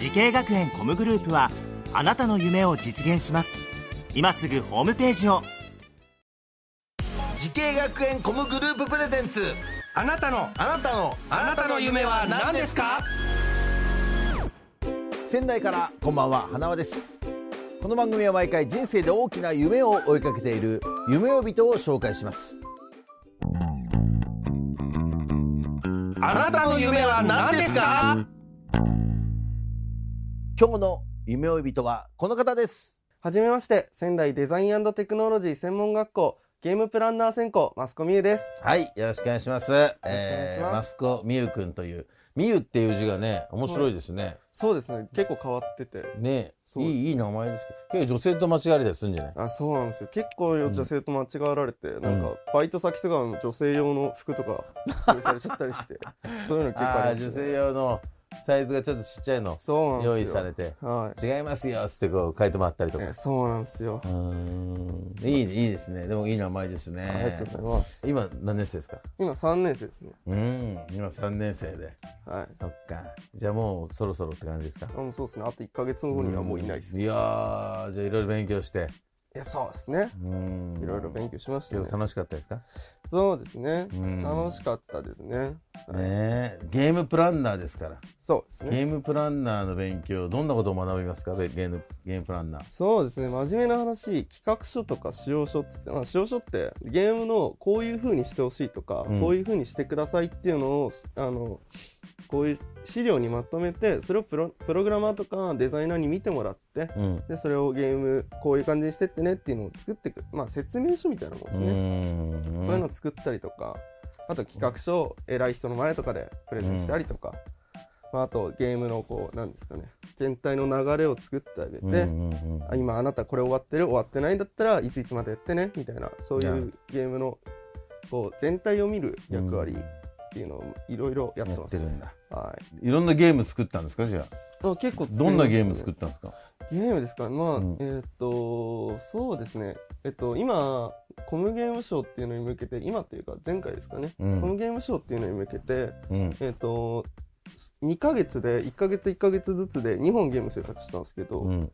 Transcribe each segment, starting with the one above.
滋慶学園 COMグループはあなたの夢を実現します。今すぐホームページを。滋慶学園 COMグループプレゼンツ。あなたの。あなたの。あなたの夢は何ですか？仙台からこんばんは花輪です。この番組は毎回人生で大きな夢を追いかけている。夢追い人を紹介します。あなたの夢は何ですか？今日の夢追い人はこの方です。はじめまして仙台デザインテクノロジー専門学校ゲームプランナー専攻マスコミユです。はいよろしくお願いします。よろしくお願いします。マスコミユくんというミユっていう字がね面白いですね、そうですね。結構変わってて。ねいいいい名前ですけど結構女性と間違われたりするんじゃない？あそうなんですよ。結構女性と間違われて、なんかバイト先とかの女性用の服とか 用意されちゃったりしてそういうの結構ありますね。性用のサイズがちょっとちっちゃいの用意されては違いますよっつってこう書いてもらったりとい、か。えそうなんですよ。いいいいですね。でもいい名前ですね。ありがとうございます。今何年生ですか？今3年生ですね。うん。今3年生で。はい。そっか。じゃあもうそろそろって感じですか？あもうそうですね。あと1か月後にはもういないですね。いやーじゃあいろいろ勉強して。いやそうですね。うん。いろいろ勉強しましたね。楽しかったですか？そうですね。うん。楽しかったですね。はい。ねえ。ゲームプランナーですから。そうですね。ゲームプランナーの勉強どんなことを学びますか？ゲームゲームプランナー。そうですね。真面目な話企画書とか使用書っつって、まあ、使用書ってゲームのこういう風にしてほしいとか、うん。こういう風にしてくださいっていうのをあのこういう資料にまとめてそれをプロプログラマーとかデザイナーに見てもらってうん。でそれをゲームこういう感じにしてってねっていうのを作っていく、まあ、説明書みたいなもんですね、うん。そういうのを作ったりとかあと企画書を偉い人の前とかでプレゼンしたりとか、まあ、あとゲームのこうなんですかね全体の流れを作ってあげて、あ今あなたこれ終わってる？終わってないんだったらいついつまでやってね？みたいなそういなうゲームのこう全体を見る役割っていうのをいろいろやってやますね、はい。いろんなゲーム作ったんですか？じゃあ。あ結構作りますどんなゲームね作ったんですか？ゲームですか？まあ、うん。えーっとそうですね。えっと今コムゲームショーっていうのに向けて今っていうか前回ですかね、うん。コムゲームショーっていうのに向けてうん。えっと2ヶ月で1ヶ月1ヶ月ずつで2本ゲーム制作したんですけど、うん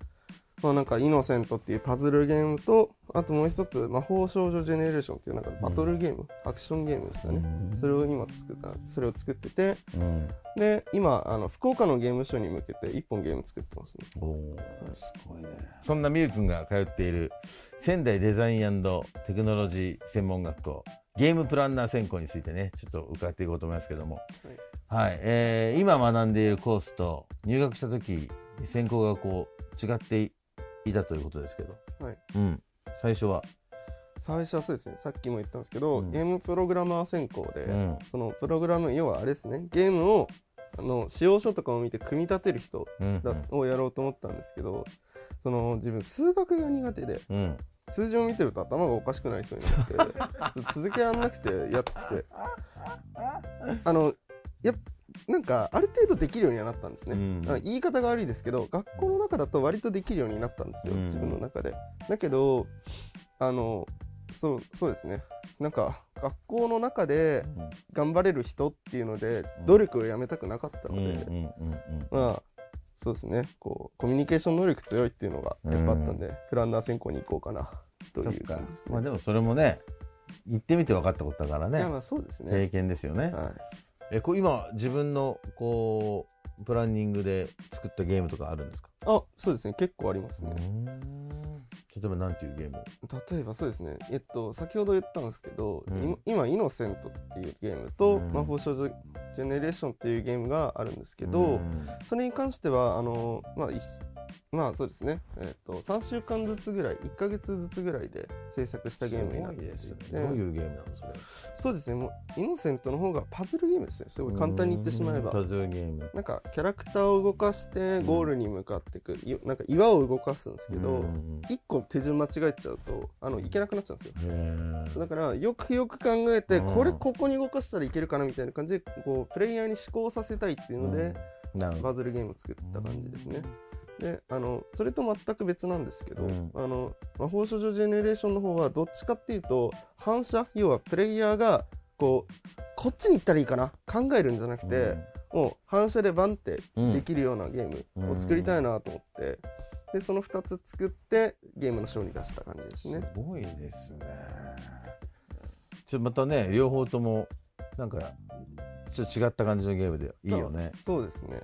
まあなんかイノセントっていうパズルゲームとあともう一つ魔法少女ジェネレーションっていうなんかバトルゲーム、アクションゲームですかね、うん。それを今作ったそれを作っててうん。で今あの福岡のゲームショーに向けて1本ゲーム作ってますね。おー。すごいね。そんなみゆくんが通っている仙台デザインテクノロジー専門学校ゲームプランナー専攻についてねちょっと伺っていこうと思いますけども。はい、えー今学んでいるコースと入学した時専攻がこう違っていたということですけど、はい。うん、最初は、最初はそうですね。さっきも言ったんですけど、うん。ゲームプログラマー専攻で、うん。そのプログラム要はあれですね。ゲームをあの使用書とかを見て組み立てる人うんだ、をやろうと思ったんですけどその自分数学が苦手でうん。数字を見てると頭がおかしくなりそうになってちょっと続けられなくてやってて。あのやっなんかある程度できるようにはなったんですね、うん。あ言い方が悪いですけど学校の中だと割とできるようになったんですよ、うん。自分の中で。だけどあのそうそうですね。なんか学校の中で頑張れる人っていうので努力をやめたくなかったので、うんうんうんうんまあそうですね。こうコミュニケーション能力強いっていうのがやっぱあったんで、プランナー専攻に行こうかなという感じですね。まあでもそれもね行ってみて分かったことだからね。まあそうです経ね。験ですよね、はい、えこう今自分のこうプランニングで作ったゲームとかあるんですか？あそうですね。結構ありますね。例えばなんていうゲーム？例えばそうですね。えっと先ほど言ったんですけど、うん。い今「イノセント」っていうゲームとうん「魔法少女ジェネレーション」っていうゲームがあるんですけど、うん。それに関してはあの、まあ、いまあそうですね、えっと3週間ずつぐらい1か月ずつぐらいで制作したゲームになっていどういうゲームなのそれ。そうですね。もうイノセントの方がパズルゲームですね。すごい簡単に言ってしまえば。パズルゲーム。なんかキャラクターを動かしてゴールに向かっていく、いなんか岩を動かすんですけど、うん1個手順間違えちゃうとあのいけなくなっちゃうんですよ。だからよくよく考えてうん。これここに動かしたらいけるかなみたいな感じでこうプレイヤーに思考させたいっていうので、なるほど。パズルゲームを作った感じですね。であのそれと全く別なんですけど、うん。あの魔法少女ジェネレーションの方はどっちかっていうと反射要はプレイヤーがこうこっちに行ったらいいかな考えるんじゃなくて、もう反射でバンってできるようなゲームを作りたいなと思って、でその2つ作ってゲームのショーに出した感じですね。すごいですね。ちょまたね両方ともなんかちょっと違った感じのゲームでいいよね。そうですね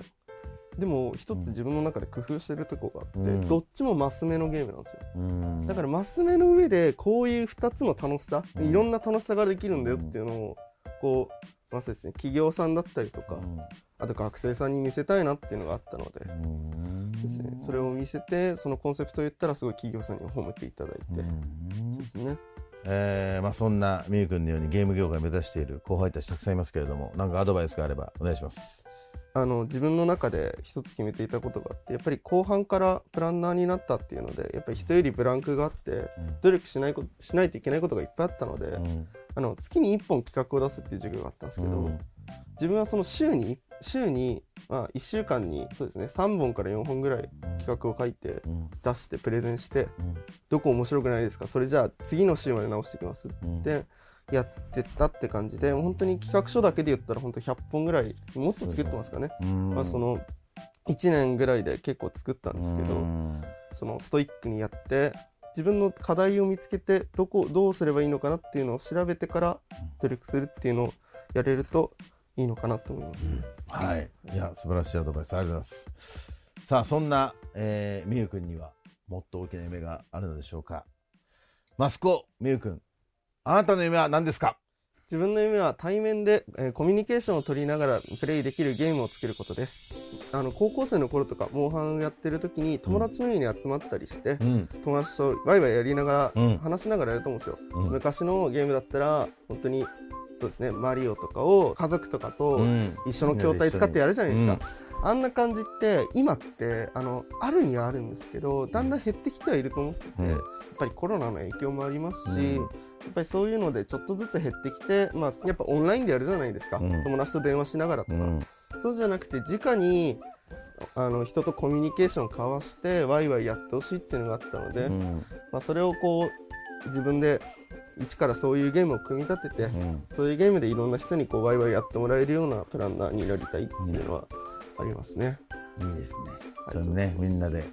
でも一つ自分の中で工夫してるとこがあって、うん。どっちもマス目のゲームなんですよ。うん。だからマス目の上でこういう2つの楽しさ、うん。いろんな楽しさができるんだよっていうのをこう、まあそうですね、企業さんだったりとか、あと学生さんに見せたいなっていうのがあったので,、うん。ですね、それを見せてそのコンセプトを言ったらすごい企業さんに褒めていただいて、うん。ですね。えーまあ、そんなみゆくんのようにゲーム業界を目指している後輩たちたくさんいますけれども何かアドバイスがあればお願いしますあの自分の中で一つ決めていたことがあってやっぱり後半からプランナーになったっていうのでやっぱり人よりブランクがあって努力しないこしないといけないことがいっぱいあったので、うん。あの月に1本企画を出すっていう授業があったんですけど、うん。自分はその週に週に、まあ、1週間にそうですね3本から4本ぐらい企画を書いてうん。出してプレゼンしてうん。どこ面白くないですか？それじゃあ次の週まで直していきますって言ってやってったって感じで本当に企画書だけで言ったら本当100本ぐらいもっと作ってますかね、うん。まあ、その1年ぐらいで結構作ったんですけど、うんそのストイックにやって自分の課題を見つけてどこどうすればいいのかなっていうのを調べてから努力するっていうのをやれるといいのかなと思います。ね。はい、いや素晴らしいアドバイスありがとうございます。さあそんな、えー、みゆくんにはもっと大きな夢があるのでしょうか。マスコみゆくんあなたの夢は何ですか？自分の夢は対面で、えーコミュニケーションを取りながらプレイできるゲームを作ることです。あの高校生の頃とかモンハンやってる時に友達の家に集まったりして、うん。友達とワイワイやりながうん。ら話しながらやると思うんですよ、うん。昔のゲームだったら本当にそうですねマリオとかを家族とかとうん。一緒の筐体使ってやるじゃないですか、あんな感じって今ってあのあるにはあるんですけどだんだん減ってきてはいると思ってて、うん。やっぱりコロナの影響もありますし、っぱりそういうのでちょっとずつ減ってきて、まあ、やっぱオンラインでやるじゃないですか、うん。友達と電話しながらとか、うん。そうじゃなくて直にあの人とコミュニケーションを交わしてワイワイやってほしいっていうのがあったので、うん。まあ、それをこう自分で一からそういうゲームを組み立てて、うん。そういうゲームでいろんな人にこうワイワイやってもらえるようなプランナーになりたいっていうのはありますね。いいですね。ねみんなで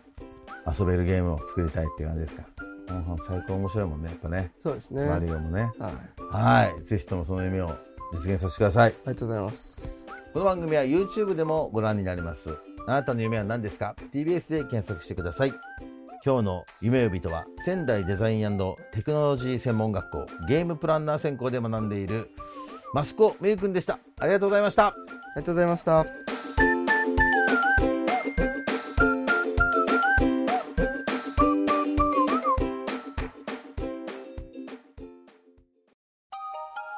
遊べるゲームを作りたいっていう感じですかモンハン最高面白いもんねやっぱね。そうですね。マはい、リオもねあはい。ぜひともその夢を実現させてください。りがとうございます。この番組は YouTube でもご覧になれます。あなたの夢は何ですか？TBS で検索してください。今日の夢呼びとは仙台デザインテクノロジー専門学校ゲームプランナー専攻で学んでいる益子めゆくんでした。ありがとうございました。ありがとうございました。